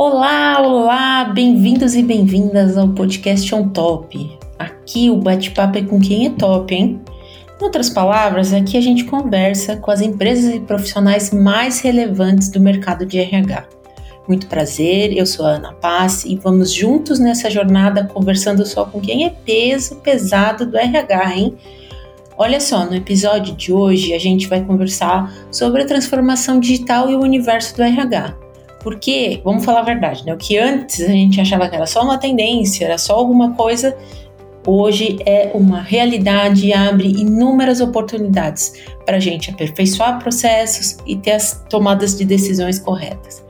Olá, olá, bem-vindos e bem-vindas ao podcast On Top. Aqui o bate-papo é com quem é top, hein? Em outras palavras, aqui a gente conversa com as empresas e profissionais mais relevantes do mercado de RH. Muito prazer, eu sou a Ana Paz e vamos juntos nessa jornada conversando só com quem é peso pesado do RH, hein? Olha só, no episódio de hoje a gente vai conversar sobre a transformação digital e o universo do RH. Porque, vamos falar a verdade, né? O que antes a gente achava que era só uma tendência, era só alguma coisa, hoje é uma realidade e abre inúmeras oportunidades para a gente aperfeiçoar processos e ter as tomadas de decisões corretas.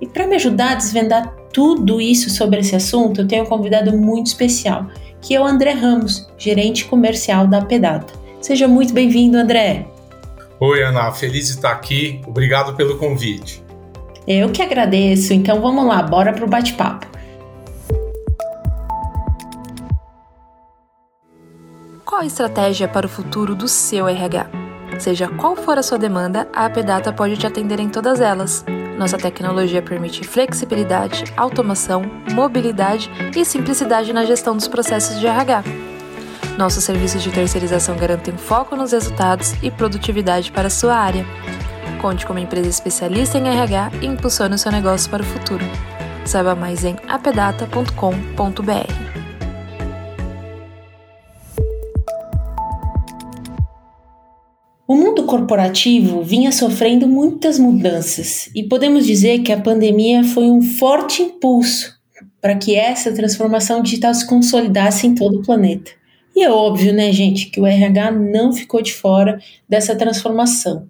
E para me ajudar a desvendar tudo isso sobre esse assunto, eu tenho um convidado muito especial, que é o André Ramos, gerente comercial da Pedata. Seja muito bem-vindo, André. Oi, Ana, feliz de estar aqui. Obrigado pelo convite. Eu que agradeço. Então vamos lá, bora pro bate-papo. Qual a estratégia para o futuro do seu RH? Seja qual for a sua demanda, a APData pode te atender em todas elas. Nossa tecnologia permite flexibilidade, automação, mobilidade e simplicidade na gestão dos processos de RH nossos serviços de terceirização garantem foco nos resultados e produtividade para a sua área. Conte com empresa especialista em RH e impulsione o seu negócio para o futuro. Saiba mais em apedata.com.br. O mundo corporativo vinha sofrendo muitas mudanças e podemos dizer que a pandemia foi um forte impulso para que essa transformação digital se consolidasse em todo o planeta. E é óbvio, né, gente, que o RH não ficou de fora dessa transformação.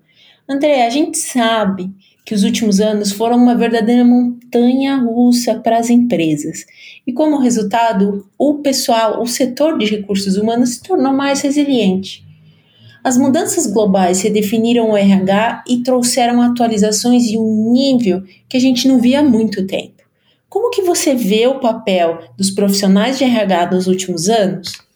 André, a gente sabe que os últimos anos foram uma verdadeira montanha russa para as empresas. E como resultado, o pessoal, o setor de recursos humanos se tornou mais resiliente. As mudanças globais redefiniram o RH e trouxeram atualizações de um nível que a gente não via há muito tempo. Como que você vê o papel dos profissionais de RH nos últimos anos?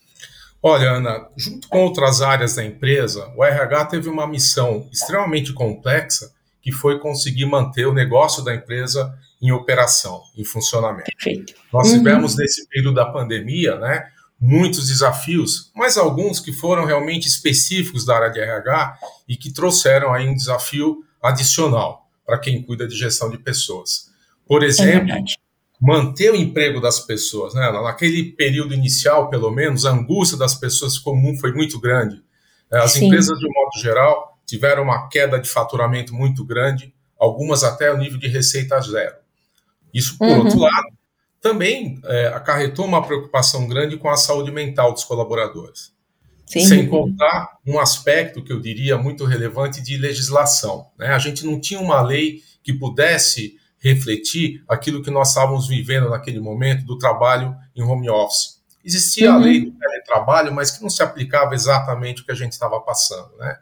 Olha, Ana, junto com outras áreas da empresa, o RH teve uma missão extremamente complexa, que foi conseguir manter o negócio da empresa em operação, em funcionamento. Perfeito. Nós uhum. tivemos nesse período da pandemia, né, muitos desafios, mas alguns que foram realmente específicos da área de RH e que trouxeram aí um desafio adicional para quem cuida de gestão de pessoas. Por é exemplo, é manter o emprego das pessoas. Né? Naquele período inicial, pelo menos, a angústia das pessoas comum foi muito grande. É, as Sim. empresas, de um modo geral, tiveram uma queda de faturamento muito grande, algumas até o nível de receita zero. Isso, por uhum. outro lado, também é, acarretou uma preocupação grande com a saúde mental dos colaboradores. Sim. Sem contar um aspecto que eu diria muito relevante de legislação. Né? A gente não tinha uma lei que pudesse refletir aquilo que nós estávamos vivendo naquele momento do trabalho em home office. Existia uhum. a lei do teletrabalho, mas que não se aplicava exatamente o que a gente estava passando, né?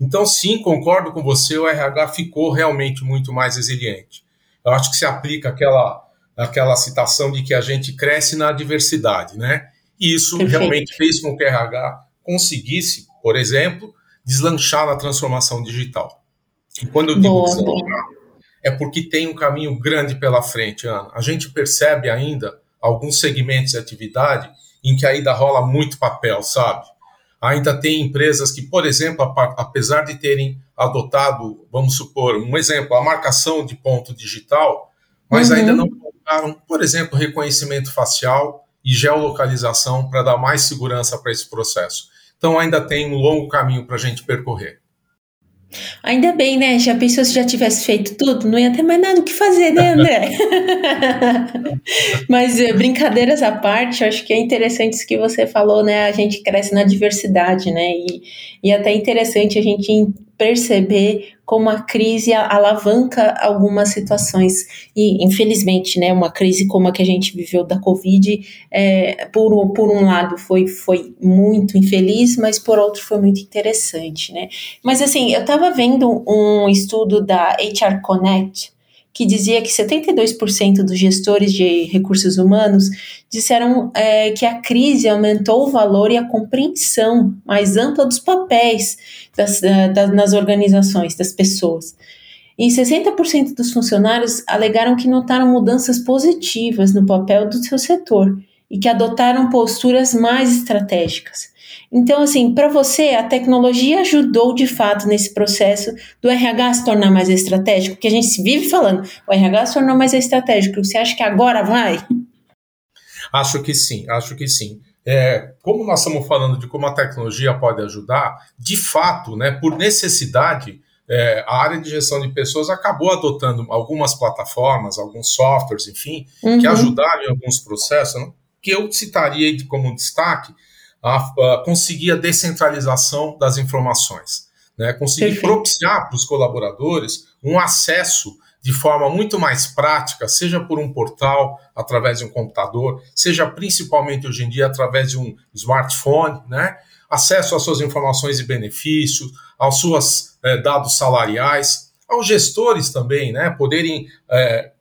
Então, sim, concordo com você, o RH ficou realmente muito mais resiliente. Eu acho que se aplica aquela, aquela citação de que a gente cresce na diversidade, né? E isso Perfeito. realmente fez com que o RH conseguisse, por exemplo, deslanchar na transformação digital. E quando eu digo boa, deslanchar, boa é porque tem um caminho grande pela frente, Ana. A gente percebe ainda alguns segmentos de atividade em que ainda rola muito papel, sabe? Ainda tem empresas que, por exemplo, apesar de terem adotado, vamos supor, um exemplo, a marcação de ponto digital, mas uhum. ainda não colocaram, por exemplo, reconhecimento facial e geolocalização para dar mais segurança para esse processo. Então ainda tem um longo caminho para a gente percorrer. Ainda bem, né? Já pensou se já tivesse feito tudo? Não ia ter mais nada o que fazer, né, André? Mas eh, brincadeiras à parte, acho que é interessante isso que você falou, né? A gente cresce na diversidade, né? E, e até interessante a gente perceber como a crise alavanca algumas situações. E infelizmente né uma crise como a que a gente viveu da covid é, por, por um lado foi, foi muito infeliz mas por outro foi muito interessante né. Mas assim eu estava vendo um estudo da HR Connect que dizia que 72% dos gestores de recursos humanos disseram é, que a crise aumentou o valor e a compreensão mais ampla dos papéis das, das, nas organizações, das pessoas. e 60% dos funcionários alegaram que notaram mudanças positivas no papel do seu setor e que adotaram posturas mais estratégicas. Então, assim, para você, a tecnologia ajudou de fato nesse processo do RH se tornar mais estratégico? Porque a gente vive falando, o RH se tornou mais estratégico. Você acha que agora vai? Acho que sim, acho que sim. É, como nós estamos falando de como a tecnologia pode ajudar, de fato, né, por necessidade, é, a área de gestão de pessoas acabou adotando algumas plataformas, alguns softwares, enfim, uhum. que ajudaram em alguns processos, né, que eu citaria como destaque a, a conseguir a descentralização das informações, né, conseguir Perfeito. propiciar para os colaboradores um acesso de forma muito mais prática, seja por um portal, através de um computador, seja principalmente hoje em dia através de um smartphone, né? acesso às suas informações e benefícios, aos seus é, dados salariais, aos gestores também, né, poderem é,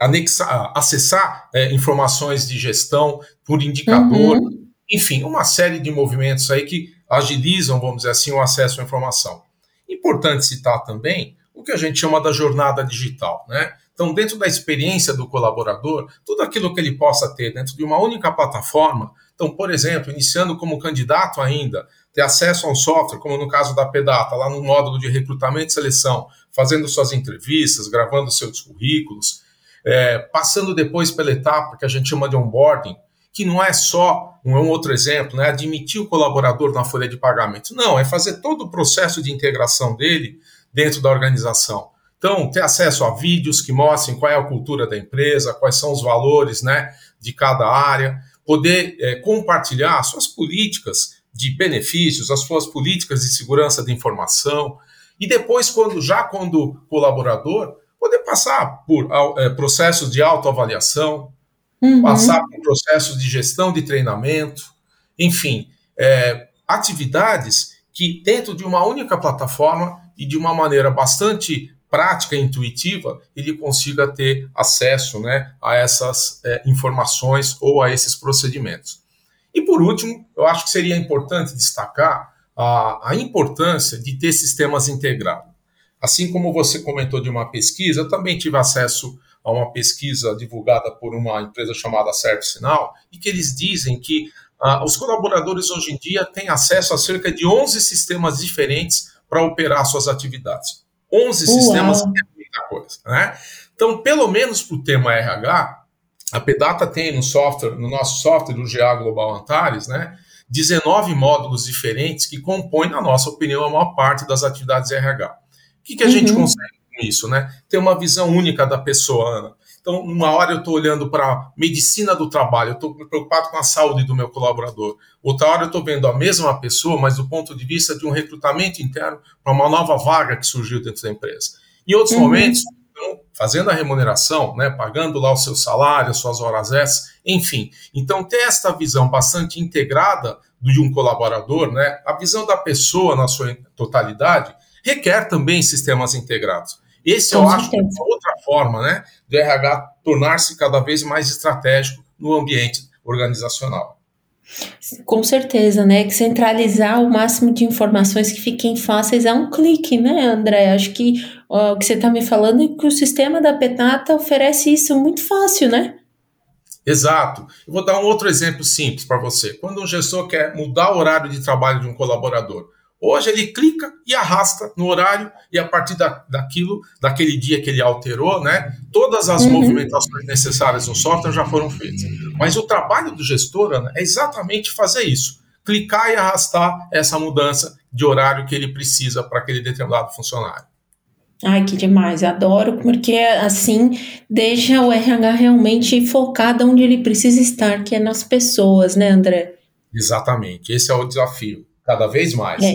anexar, acessar é, informações de gestão por indicador, uhum. enfim, uma série de movimentos aí que agilizam, vamos dizer assim, o acesso à informação. Importante citar também que a gente chama da jornada digital, né? Então, dentro da experiência do colaborador, tudo aquilo que ele possa ter dentro de uma única plataforma. Então, por exemplo, iniciando como candidato ainda, ter acesso a um software, como no caso da Pedata, lá no módulo de recrutamento e seleção, fazendo suas entrevistas, gravando seus currículos, é, passando depois pela etapa que a gente chama de onboarding, que não é só um, um outro exemplo, né, admitir o colaborador na folha de pagamento. Não, é fazer todo o processo de integração dele dentro da organização. Então, ter acesso a vídeos que mostrem qual é a cultura da empresa, quais são os valores né, de cada área, poder é, compartilhar suas políticas de benefícios, as suas políticas de segurança de informação, e depois, quando já quando colaborador, poder passar por é, processos de autoavaliação, uhum. passar por processos de gestão de treinamento, enfim, é, atividades que dentro de uma única plataforma e de uma maneira bastante prática e intuitiva, ele consiga ter acesso né, a essas é, informações ou a esses procedimentos. E por último, eu acho que seria importante destacar a, a importância de ter sistemas integrados. Assim como você comentou de uma pesquisa, eu também tive acesso a uma pesquisa divulgada por uma empresa chamada ServiceNow, e que eles dizem que ah, os colaboradores hoje em dia têm acesso a cerca de 11 sistemas diferentes para operar suas atividades. 11 Uau. sistemas é muita coisa, né? Então, pelo menos para o tema RH, a Pedata tem no software, no nosso software do GA Global Antares, né, 19 módulos diferentes que compõem, na nossa opinião, a maior parte das atividades RH. O que, que a uhum. gente consegue com isso, né? Ter uma visão única da pessoa, Ana. Então, uma hora eu estou olhando para medicina do trabalho, eu estou preocupado com a saúde do meu colaborador. Outra hora eu estou vendo a mesma pessoa, mas do ponto de vista de um recrutamento interno para uma nova vaga que surgiu dentro da empresa. Em outros uhum. momentos, então, fazendo a remuneração, né, pagando lá o seu salário, as suas horas extras, enfim. Então, ter esta visão bastante integrada de um colaborador, né, a visão da pessoa na sua totalidade, requer também sistemas integrados. Esse, eu acho, é uma outra forma né, do RH tornar-se cada vez mais estratégico no ambiente organizacional. Com certeza, né? Que centralizar o máximo de informações que fiquem fáceis a um clique, né, André? Acho que ó, o que você está me falando é que o sistema da Petata oferece isso muito fácil, né? Exato. Eu vou dar um outro exemplo simples para você. Quando um gestor quer mudar o horário de trabalho de um colaborador, Hoje ele clica e arrasta no horário e a partir da, daquilo, daquele dia que ele alterou, né, todas as uhum. movimentações necessárias no software já foram feitas. Mas o trabalho do gestor Ana, é exatamente fazer isso, clicar e arrastar essa mudança de horário que ele precisa para aquele determinado funcionário. Ai, que demais, adoro, porque assim deixa o RH realmente focado onde ele precisa estar, que é nas pessoas, né, André? Exatamente, esse é o desafio. Cada vez mais. É,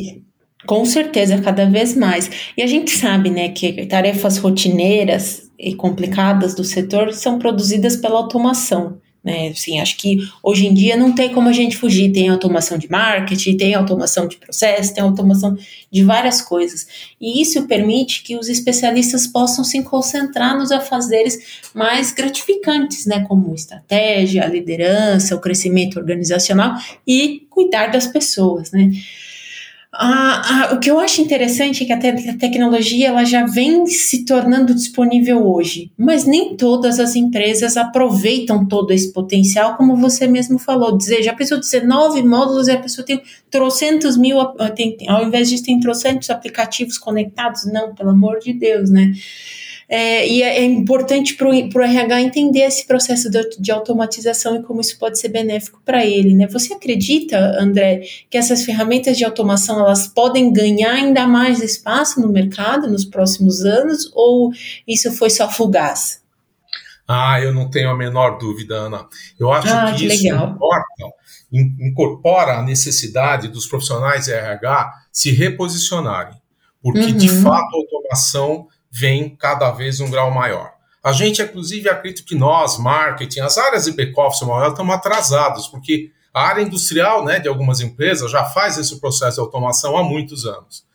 com certeza, cada vez mais. E a gente sabe, né, que tarefas rotineiras e complicadas do setor são produzidas pela automação. Né? Assim, acho que hoje em dia não tem como a gente fugir. Tem automação de marketing, tem automação de processo, tem automação de várias coisas. E isso permite que os especialistas possam se concentrar nos afazeres mais gratificantes, né? como estratégia, liderança, o crescimento organizacional e cuidar das pessoas. Né? O que eu acho interessante é que a, te a, tecnologia ela já vem se tornando disponível hoje, mas nem todas as empresas aproveitam todo esse potencial, como você mesmo falou. Dizer, já pensou dizer nove módulos e a pessoa tem trocentos mil, tem, ao invés disso, tem trocentos aplicativos conectados? Não, pelo amor de Deus, né? É, e é, é importante para o RH entender esse processo de, de, automatização e como isso pode ser benéfico para ele. Né? Você acredita, André, que essas ferramentas de automação elas podem ganhar ainda mais espaço no mercado nos próximos anos ou isso foi só fugaz? Ah, eu não tenho a menor dúvida, Ana. Eu acho ah, que, que, isso importa, incorpora a necessidade dos profissionais de RH se reposicionarem, porque uhum. de fato a automação vem cada vez um grau maior. A gente, inclusive, acredita que nós, marketing, as áreas de back-office estamos atrasados, porque a área industrial né, de algumas empresas já faz esse processo de automação há muitos anos.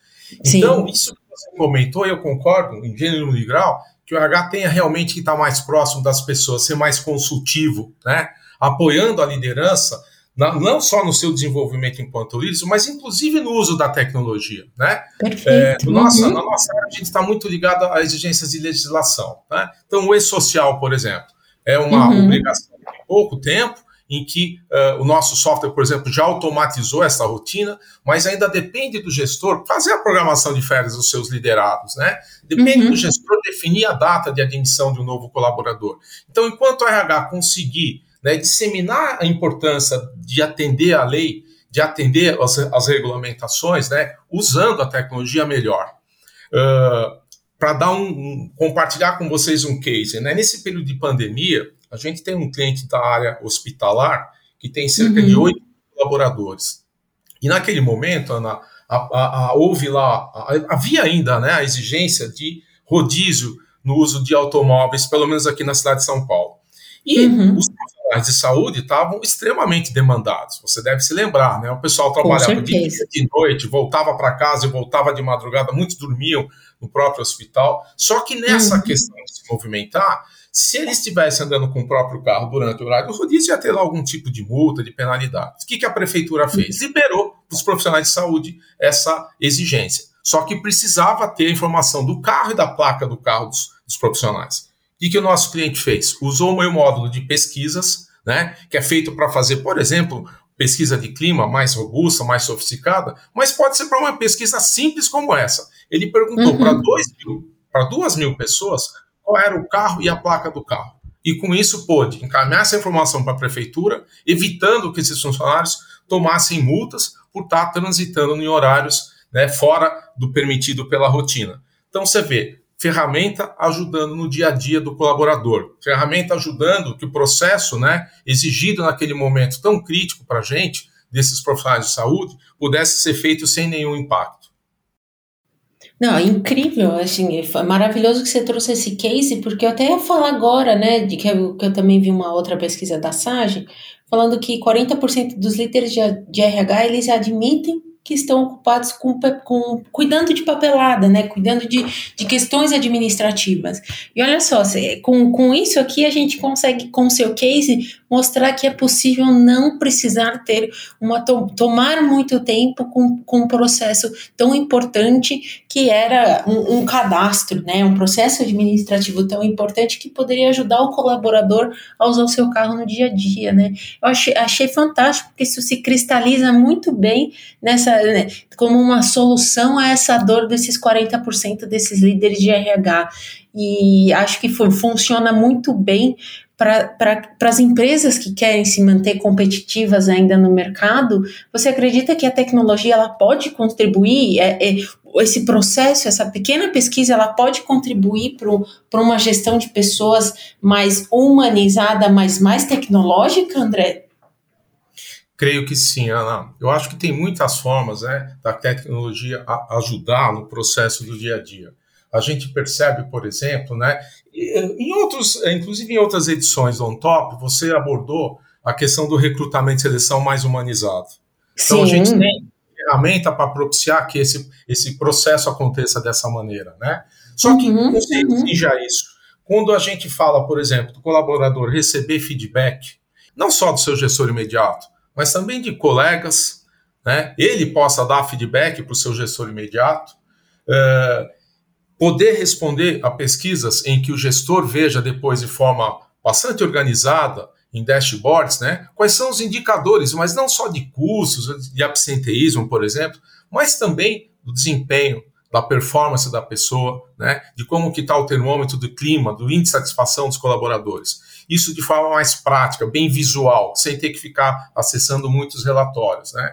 Sim. Então, isso que você comentou, eu concordo, em gênero e grau, que o RH tenha realmente que estar mais próximo das pessoas, ser mais consultivo, né, apoiando a liderança não só no seu desenvolvimento enquanto líder, mas inclusive no uso da tecnologia. Né? Perfeito. É, no nossa, uhum. Na nossa área, a gente está muito ligado a exigências de legislação. Né? Então, o e-social, por exemplo, é uma uhum. obrigação de pouco tempo, em que uh, o nosso software, por exemplo, já automatizou essa rotina, mas ainda depende do gestor fazer a programação de férias dos seus liderados, né? Depende uhum. do gestor definir a data de admissão de um novo colaborador. Então, enquanto o RH conseguir né, disseminar a importância de atender a lei, de atender as, as regulamentações, né, usando a tecnologia melhor. Uh, Para dar um, um, compartilhar com vocês um case, né, nesse período de pandemia, a gente tem um cliente da área hospitalar que tem cerca uhum. de oito colaboradores. E naquele momento, Ana, a, a, a, houve lá, havia ainda né, a exigência de rodízio no uso de automóveis, pelo menos aqui na cidade de São Paulo. E uhum. os profissionais de saúde estavam extremamente demandados. Você deve se lembrar, né? O pessoal trabalhava de dia, de noite, voltava para casa e voltava de madrugada, muitos dormiam no próprio hospital. Só que nessa uhum. questão de se movimentar, se ele estivesse andando com o próprio carro durante o horário do rodízio, ia ter lá algum tipo de multa, de penalidade. O que, que a prefeitura fez? Uhum. Liberou para os profissionais de saúde essa exigência. Só que precisava ter a informação do carro e da placa do carro dos, dos profissionais. O que, que o nosso cliente fez? Usou o meu módulo de pesquisas, né, que é feito para fazer, por exemplo, pesquisa de clima mais robusta, mais sofisticada, mas pode ser para uma pesquisa simples como essa. Ele perguntou uhum. para duas mil pessoas qual era o carro e a placa do carro. E com isso pôde encaminhar essa informação para a prefeitura, evitando que esses funcionários tomassem multas por estar transitando em horários né, fora do permitido pela rotina. Então você vê, ferramenta ajudando no dia a dia do colaborador, ferramenta ajudando que o processo né, exigido naquele momento tão crítico para a gente, desses profissionais de saúde, pudesse ser feito sem nenhum impacto. Não, é incrível, assim, foi maravilhoso que você trouxe esse case, porque eu até ia falar agora, né, de que eu, que eu também vi uma outra pesquisa da SAGE, falando que 40% dos líderes de, de RH, eles admitem que estão ocupados com, com cuidando de papelada, né? Cuidando de, de questões administrativas. E olha só, com, com isso aqui a gente consegue, com o seu case, mostrar que é possível não precisar ter uma tomar muito tempo com, com um processo tão importante que era um, um cadastro, né? Um processo administrativo tão importante que poderia ajudar o colaborador a usar o seu carro no dia a dia, né? Eu achei, achei fantástico porque isso se cristaliza muito bem nessa né, como uma solução a essa dor desses 40% desses líderes de RH. E acho que foi, funciona muito bem para as empresas que querem se manter competitivas ainda no mercado, você acredita que a tecnologia ela pode contribuir? É, é, esse processo, essa pequena pesquisa, ela pode contribuir para uma gestão de pessoas mais humanizada, mas mais tecnológica, André? Creio que sim, Ana. Eu acho que tem muitas formas né, da tecnologia ajudar no processo do dia a dia. A gente percebe, por exemplo, né, em outros, inclusive em outras edições do On Top, você abordou a questão do recrutamento e seleção mais humanizado. Então sim. a gente tem ferramenta para propiciar que esse, esse processo aconteça dessa maneira, né? Só que uhum, você uhum. exija isso. Quando a gente fala, por exemplo, do colaborador receber feedback, não só do seu gestor imediato, mas também de colegas, né, ele possa dar feedback para o seu gestor imediato, uh, poder responder a pesquisas em que o gestor veja depois de forma bastante organizada em dashboards, né? Quais são os indicadores, mas não só de custos, de absenteísmo, por exemplo, mas também do desempenho, da performance da pessoa, né? De como que está o termômetro do clima, do índice de satisfação dos colaboradores. Isso de forma mais prática, bem visual, sem ter que ficar acessando muitos relatórios, né?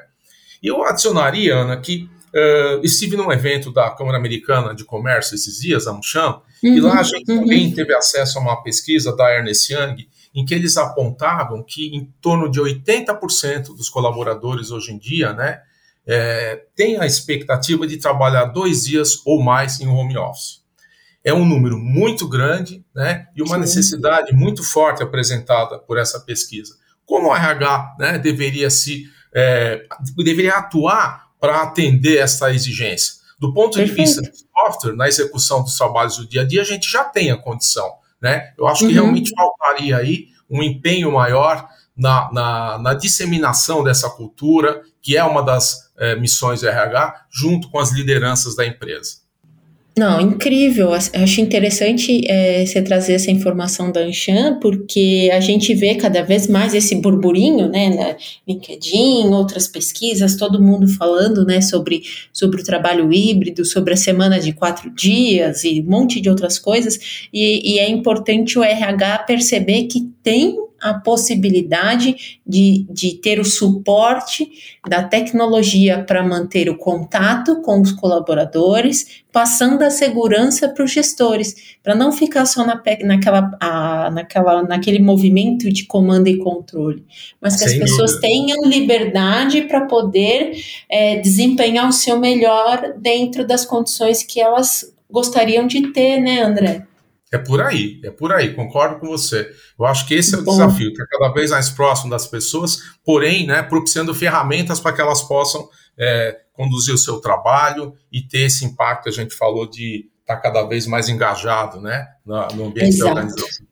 E eu adicionaria, Ana, que uh, estive num evento da Câmara Americana de Comércio esses dias, a Muxam, uhum, e lá a gente uhum. também teve acesso a uma pesquisa da Ernest Young, em que eles apontavam que em torno de 80% dos colaboradores hoje em dia, né, é, tem a expectativa de trabalhar dois dias ou mais em home office. É um número muito grande, né, e uma Sim. necessidade muito forte apresentada por essa pesquisa. Como o RH, né, deveria se é, deveria atuar para atender essa exigência? Do ponto Perfeito. de vista do software, na execução dos trabalhos do dia a dia, a gente já tem a condição. Né? Eu acho que uhum. realmente faltaria aí um empenho maior na, na, na, disseminação dessa cultura, que é uma das é, missões RH, junto com as lideranças da empresa. Não, incrível. Acho interessante é, você trazer essa informação da Anshan, porque a gente vê cada vez mais esse burburinho, né, na LinkedIn, outras pesquisas, todo mundo falando, né, sobre, sobre o trabalho híbrido, sobre a semana de quatro dias e um monte de outras coisas, e, e é importante o RH perceber que tem a possibilidade de, de ter o suporte da tecnologia para manter o contato com os colaboradores, passando a segurança para os gestores, para não ficar só na, naquela, a, naquela, naquele movimento de comando e controle, mas que Sem as pessoas dúvida. tenham liberdade para poder é, desempenhar o seu melhor dentro das condições que elas gostariam de ter, né, André? É por aí, é por aí, concordo com você. Eu acho que esse é o desafio, estar cada vez mais próximo das pessoas, porém, né, propiciando ferramentas para que elas possam é, conduzir o seu trabalho e ter esse impacto a gente falou de estar cada vez mais engajado né, no ambiente Exato. da organização.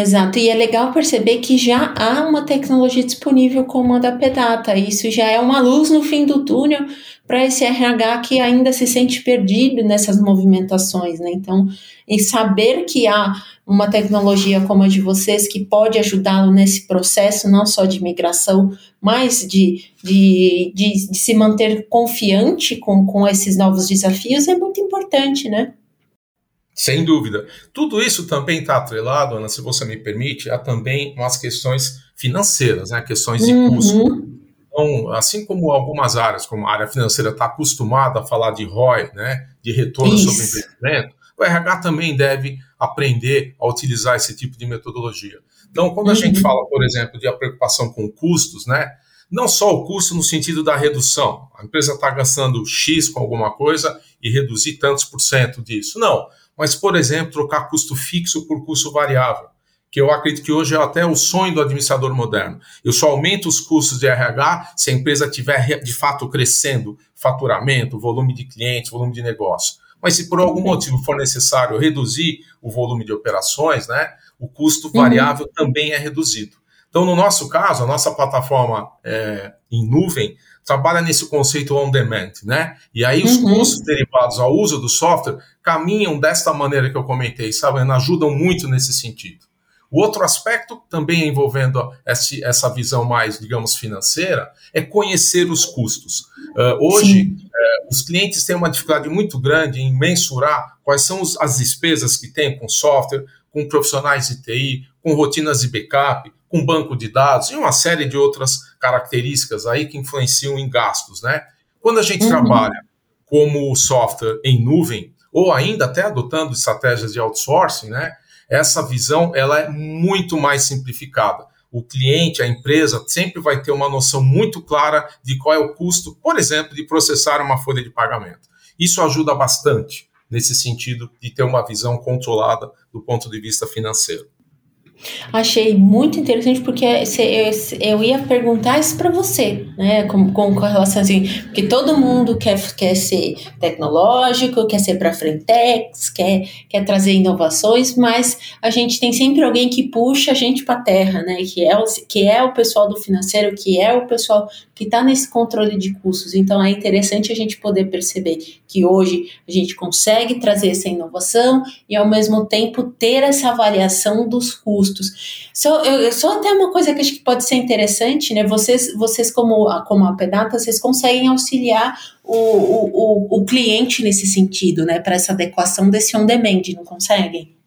Exato, e é legal perceber que já há uma tecnologia disponível como a da Pedata. Isso já é uma luz no fim do túnel para esse RH que ainda se sente perdido nessas movimentações, né? Então, em saber que há uma tecnologia como a de vocês que pode ajudá-lo nesse processo, não só de migração, mas de, de, de, de se manter confiante com, com esses novos desafios, é muito importante, né? Sem dúvida. Tudo isso também está atrelado, Ana, se você me permite, a também umas questões financeiras, né? questões de uhum. custo. Então, assim como algumas áreas, como a área financeira está acostumada a falar de ROI, né, de retorno isso. sobre investimento, o RH também deve aprender a utilizar esse tipo de metodologia. Então, quando a uhum. gente fala, por exemplo, de a preocupação com custos, né, não só o custo no sentido da redução, a empresa está gastando X com alguma coisa e reduzir tantos por cento disso. Não mas, por exemplo, trocar custo fixo por custo variável, que eu acredito que hoje é até o sonho do administrador moderno. Eu só aumento os custos de RH se a empresa estiver de fato crescendo faturamento, volume de clientes, volume de negócio. Mas se por algum motivo for necessário reduzir o volume de operações, né, o custo variável uhum. também é reduzido. Então, no nosso caso, a nossa plataforma é, em nuvem trabalha nesse conceito on demand, né? E aí os uhum. custos derivados ao uso do software caminham desta maneira que eu comentei, sabe? Ajudam muito nesse sentido. O outro aspecto, também envolvendo essa visão mais, digamos, financeira, é conhecer os custos. Uh, hoje, uh, os clientes têm uma dificuldade muito grande em mensurar quais são as despesas que têm com software, com profissionais de TI, com rotinas de backup, com banco de dados e uma série de outras características aí que influenciam em gastos, né? Quando a gente uhum. trabalha como software em nuvem, ou ainda até adotando estratégias de outsourcing, né? Essa visão ela é muito mais simplificada. O cliente, a empresa, sempre vai ter uma noção muito clara de qual é o custo, por exemplo, de processar uma folha de pagamento. Isso ajuda bastante nesse sentido de ter uma visão controlada do ponto de vista financeiro. Achei muito interessante porque eu ia perguntar isso para você, né? Com, com, com relação assim, porque todo mundo quer, quer ser tecnológico, quer ser para frentex, quer, quer trazer inovações, mas a gente tem sempre alguém que puxa a gente para terra, né? Que é, o, que é o pessoal do financeiro, que é o pessoal que está nesse controle de custos. Então é interessante a gente poder perceber que hoje a gente consegue trazer essa inovação e ao mesmo tempo ter essa avaliação dos custos. Só, eu, só até uma coisa que acho que pode ser interessante, né? Vocês, vocês como, como a Pedata, vocês conseguem auxiliar o, o, o, o cliente nesse sentido, né? Para essa adequação desse on-demand, não conseguem?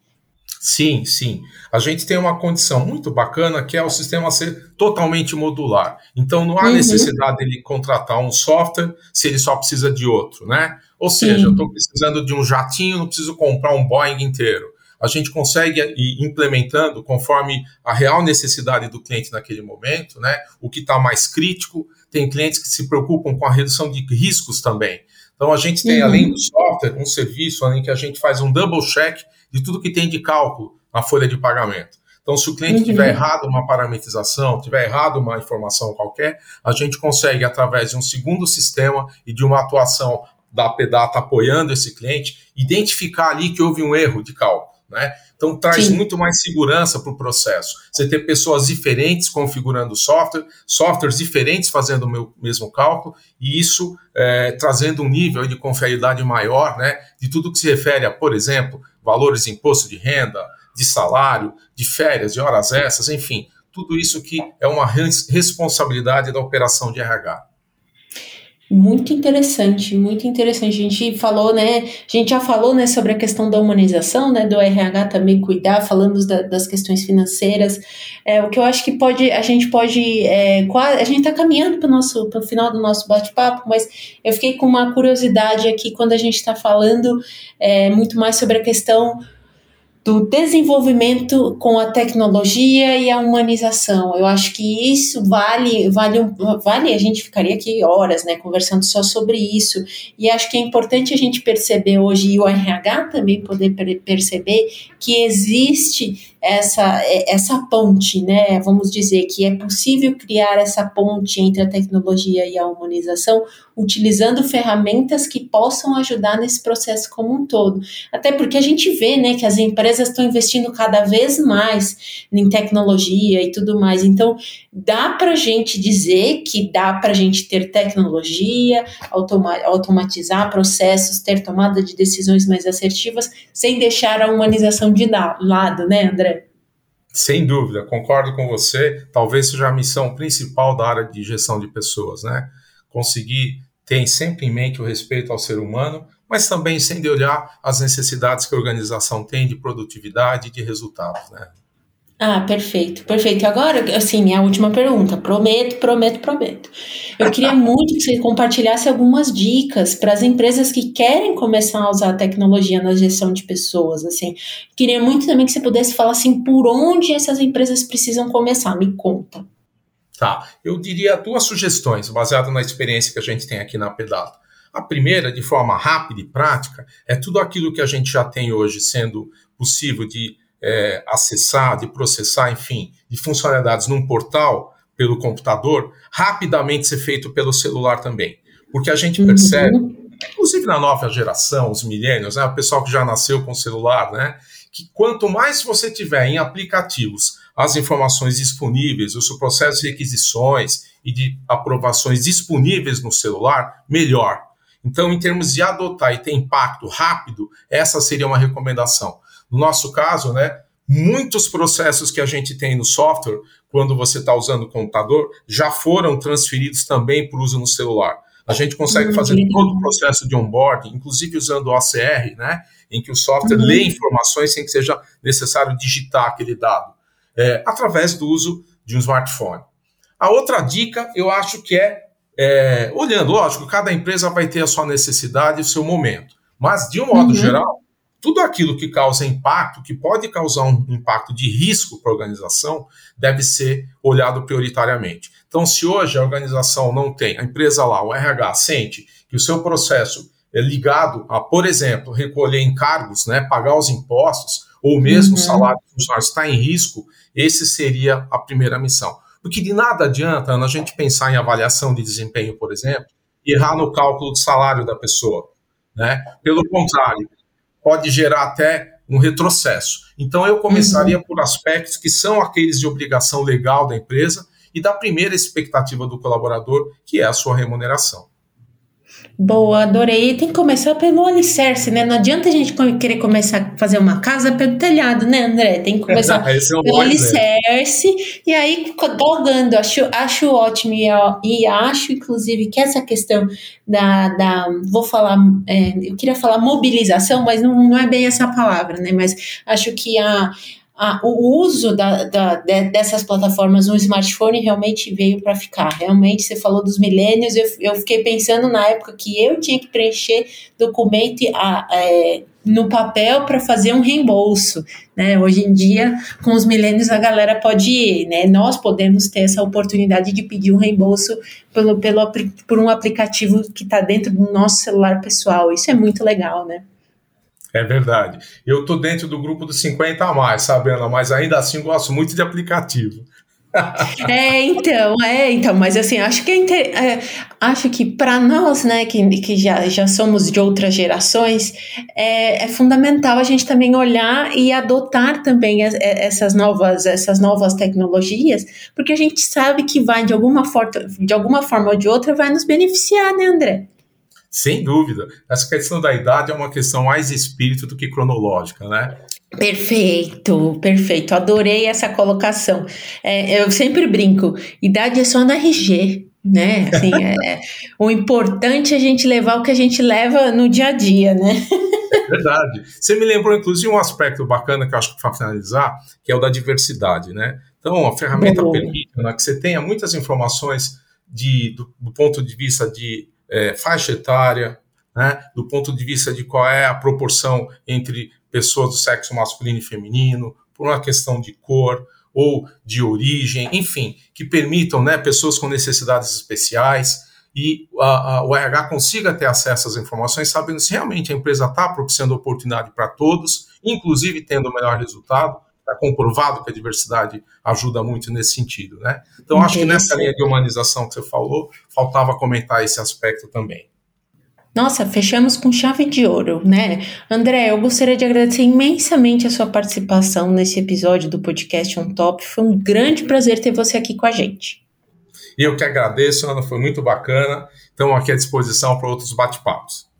Sim, sim. A gente tem uma condição muito bacana que é o sistema ser totalmente modular. Então não há uhum. necessidade dele contratar um software se ele só precisa de outro, né? Ou seja, sim. eu estou precisando de um jatinho, não preciso comprar um Boeing inteiro. A gente consegue ir implementando conforme a real necessidade do cliente naquele momento, né? O que está mais crítico. Tem clientes que se preocupam com a redução de riscos também. Então a gente tem, uhum. além do software, um serviço em que a gente faz um double check de tudo que tem de cálculo na folha de pagamento. Então, se o cliente uhum. tiver errado uma parametrização, tiver errado uma informação qualquer, a gente consegue, através de um segundo sistema e de uma atuação da PDATA apoiando esse cliente, identificar ali que houve um erro de cálculo. Né? Então traz Sim. muito mais segurança para o processo. Você ter pessoas diferentes configurando o software, softwares diferentes fazendo o mesmo cálculo, e isso é, trazendo um nível de confiabilidade maior né, de tudo que se refere a, por exemplo, valores de imposto de renda, de salário, de férias, de horas extras, enfim, tudo isso que é uma responsabilidade da operação de RH. Muito interessante, muito interessante. A gente falou, né? A gente já falou, né, sobre a questão da humanização, né, do RH também cuidar, falando da, das questões financeiras. É, o que eu acho que pode, a gente pode, é, a gente está caminhando para o nosso, para o final do nosso bate-papo, mas eu fiquei com uma curiosidade aqui quando a gente está falando é, muito mais sobre a questão do desenvolvimento com a tecnologia e a humanização. Eu acho que isso vale, vale, vale, a gente ficaria aqui horas, né, conversando só sobre isso. E acho que é importante a gente perceber hoje, e o RH também poder perceber, que existe essa, essa ponte, né? Vamos dizer que é possível criar essa ponte entre a tecnologia e a humanização, utilizando ferramentas que possam ajudar nesse processo como um todo. Até porque a gente vê, né, que as empresas estão investindo cada vez mais em tecnologia e tudo mais. Então, dá para gente dizer que dá para gente ter tecnologia, automa automatizar processos, ter tomada de decisões mais assertivas, sem deixar a humanização de lado, né, André? Sem dúvida, concordo com você. Talvez seja a missão principal da área de gestão de pessoas, né? Conseguir ter sempre em mente o respeito ao ser humano, mas também sem de olhar as necessidades que a organização tem de produtividade e de resultados, né? Ah, perfeito, perfeito. Agora, assim, minha última pergunta. Prometo, prometo, prometo. Eu queria muito que você compartilhasse algumas dicas para as empresas que querem começar a usar a tecnologia na gestão de pessoas. Assim, queria muito também que você pudesse falar assim por onde essas empresas precisam começar. Me conta. Tá, eu diria duas sugestões baseadas na experiência que a gente tem aqui na Pedalo. A primeira, de forma rápida e prática, é tudo aquilo que a gente já tem hoje sendo possível de é, acessar, de processar, enfim, de funcionalidades num portal pelo computador, rapidamente ser feito pelo celular também. Porque a gente percebe, uhum. inclusive na nova geração, os milênios, né, o pessoal que já nasceu com celular, né, que quanto mais você tiver em aplicativos as informações disponíveis, o seu processo de requisições e de aprovações disponíveis no celular, melhor. Então, em termos de adotar e ter impacto rápido, essa seria uma recomendação. No nosso caso, né, muitos processos que a gente tem no software, quando você está usando o computador, já foram transferidos também para o uso no celular. A gente consegue uhum. fazer todo o processo de onboarding, inclusive usando o ACR, né, em que o software uhum. lê informações sem que seja necessário digitar aquele dado, é, através do uso de um smartphone. A outra dica, eu acho que é, é, olhando, lógico, cada empresa vai ter a sua necessidade e o seu momento, mas de um modo uhum. geral, tudo aquilo que causa impacto, que pode causar um impacto de risco para a organização, deve ser olhado prioritariamente. Então, se hoje a organização não tem, a empresa lá, o RH, sente que o seu processo é ligado a, por exemplo, recolher encargos, né, pagar os impostos, ou mesmo uhum. o salário do funcionário está em risco, esse seria a primeira missão. Porque de nada adianta Ana, a gente pensar em avaliação de desempenho, por exemplo, e errar no cálculo do salário da pessoa. Né? Pelo contrário, pode gerar até um retrocesso. Então, eu começaria uhum. por aspectos que são aqueles de obrigação legal da empresa e da primeira expectativa do colaborador, que é a sua remuneração. Boa, adorei. Tem que começar pelo alicerce, né? Não adianta a gente querer começar a fazer uma casa pelo telhado, né, André? Tem que começar é um pelo alicerce e aí galgando. Acho, acho ótimo e, e, acho, inclusive, que essa questão da. da vou falar. É, eu queria falar mobilização, mas não, não é bem essa palavra, né? Mas acho que a ah, o uso da, da, de, dessas plataformas no smartphone realmente veio para ficar. Realmente, você falou dos milênios, eu, eu fiquei pensando na época que eu tinha que preencher documento a, é, no papel para fazer um reembolso. Né? Hoje em dia, com os milênios, a galera pode ir, né? nós podemos ter essa oportunidade de pedir um reembolso pelo, pelo, por um aplicativo que está dentro do nosso celular pessoal. Isso é muito legal, né? É verdade. Eu tô dentro do grupo dos 50 a mais, sabe, Ana? Mas ainda assim gosto muito de aplicativo. é, então, é, então, mas assim, acho que é, inter... é acho que para nós, né, que, que já, já somos de outras gerações, é, é fundamental a gente também olhar e adotar também essas novas, essas novas tecnologias, porque a gente sabe que vai de alguma forma, de alguma forma ou de outra vai nos beneficiar, né, André? Sem dúvida. Essa questão da idade é uma questão mais espírito do que cronológica, né? Perfeito, perfeito. Adorei essa colocação. É, eu sempre brinco, idade é só na RG, né? Assim, é, o importante é a gente levar o que a gente leva no dia a dia, né? É verdade. Você me lembrou, inclusive, um aspecto bacana que eu acho que para finalizar, que é o da diversidade, né? Então, a ferramenta permite né, que você tenha muitas informações de, do, do ponto de vista de é, faixa etária, né, do ponto de vista de qual é a proporção entre pessoas do sexo masculino e feminino, por uma questão de cor ou de origem, enfim, que permitam né, pessoas com necessidades especiais e a, a, o RH consiga ter acesso às informações, sabendo se realmente a empresa está propiciando oportunidade para todos, inclusive tendo o melhor resultado, Está comprovado que a diversidade ajuda muito nesse sentido, né? Então, acho que nessa linha de humanização que você falou, faltava comentar esse aspecto também. Nossa, fechamos com chave de ouro, né? André, eu gostaria de agradecer imensamente a sua participação nesse episódio do podcast On Top. Foi um grande prazer ter você aqui com a gente. E eu que agradeço, Ana, foi muito bacana. Estamos aqui à disposição para outros bate-papos.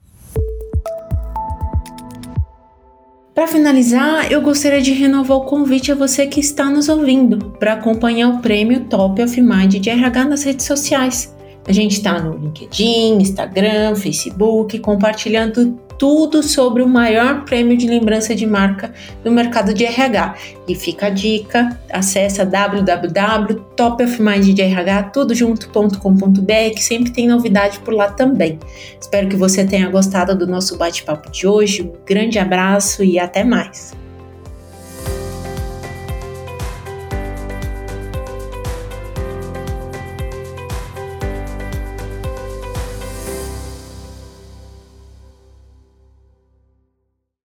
Para finalizar, eu gostaria de renovar o convite a você que está nos ouvindo para acompanhar o prêmio Top of Mind de RH nas redes sociais. A gente está no LinkedIn, Instagram, Facebook, compartilhando tudo sobre o maior prêmio de lembrança de marca do mercado de RH. E fica a dica, acessa www.topofminddrh, que sempre tem novidade por lá também. Espero que você tenha gostado do nosso bate-papo de hoje. Um grande abraço e até mais.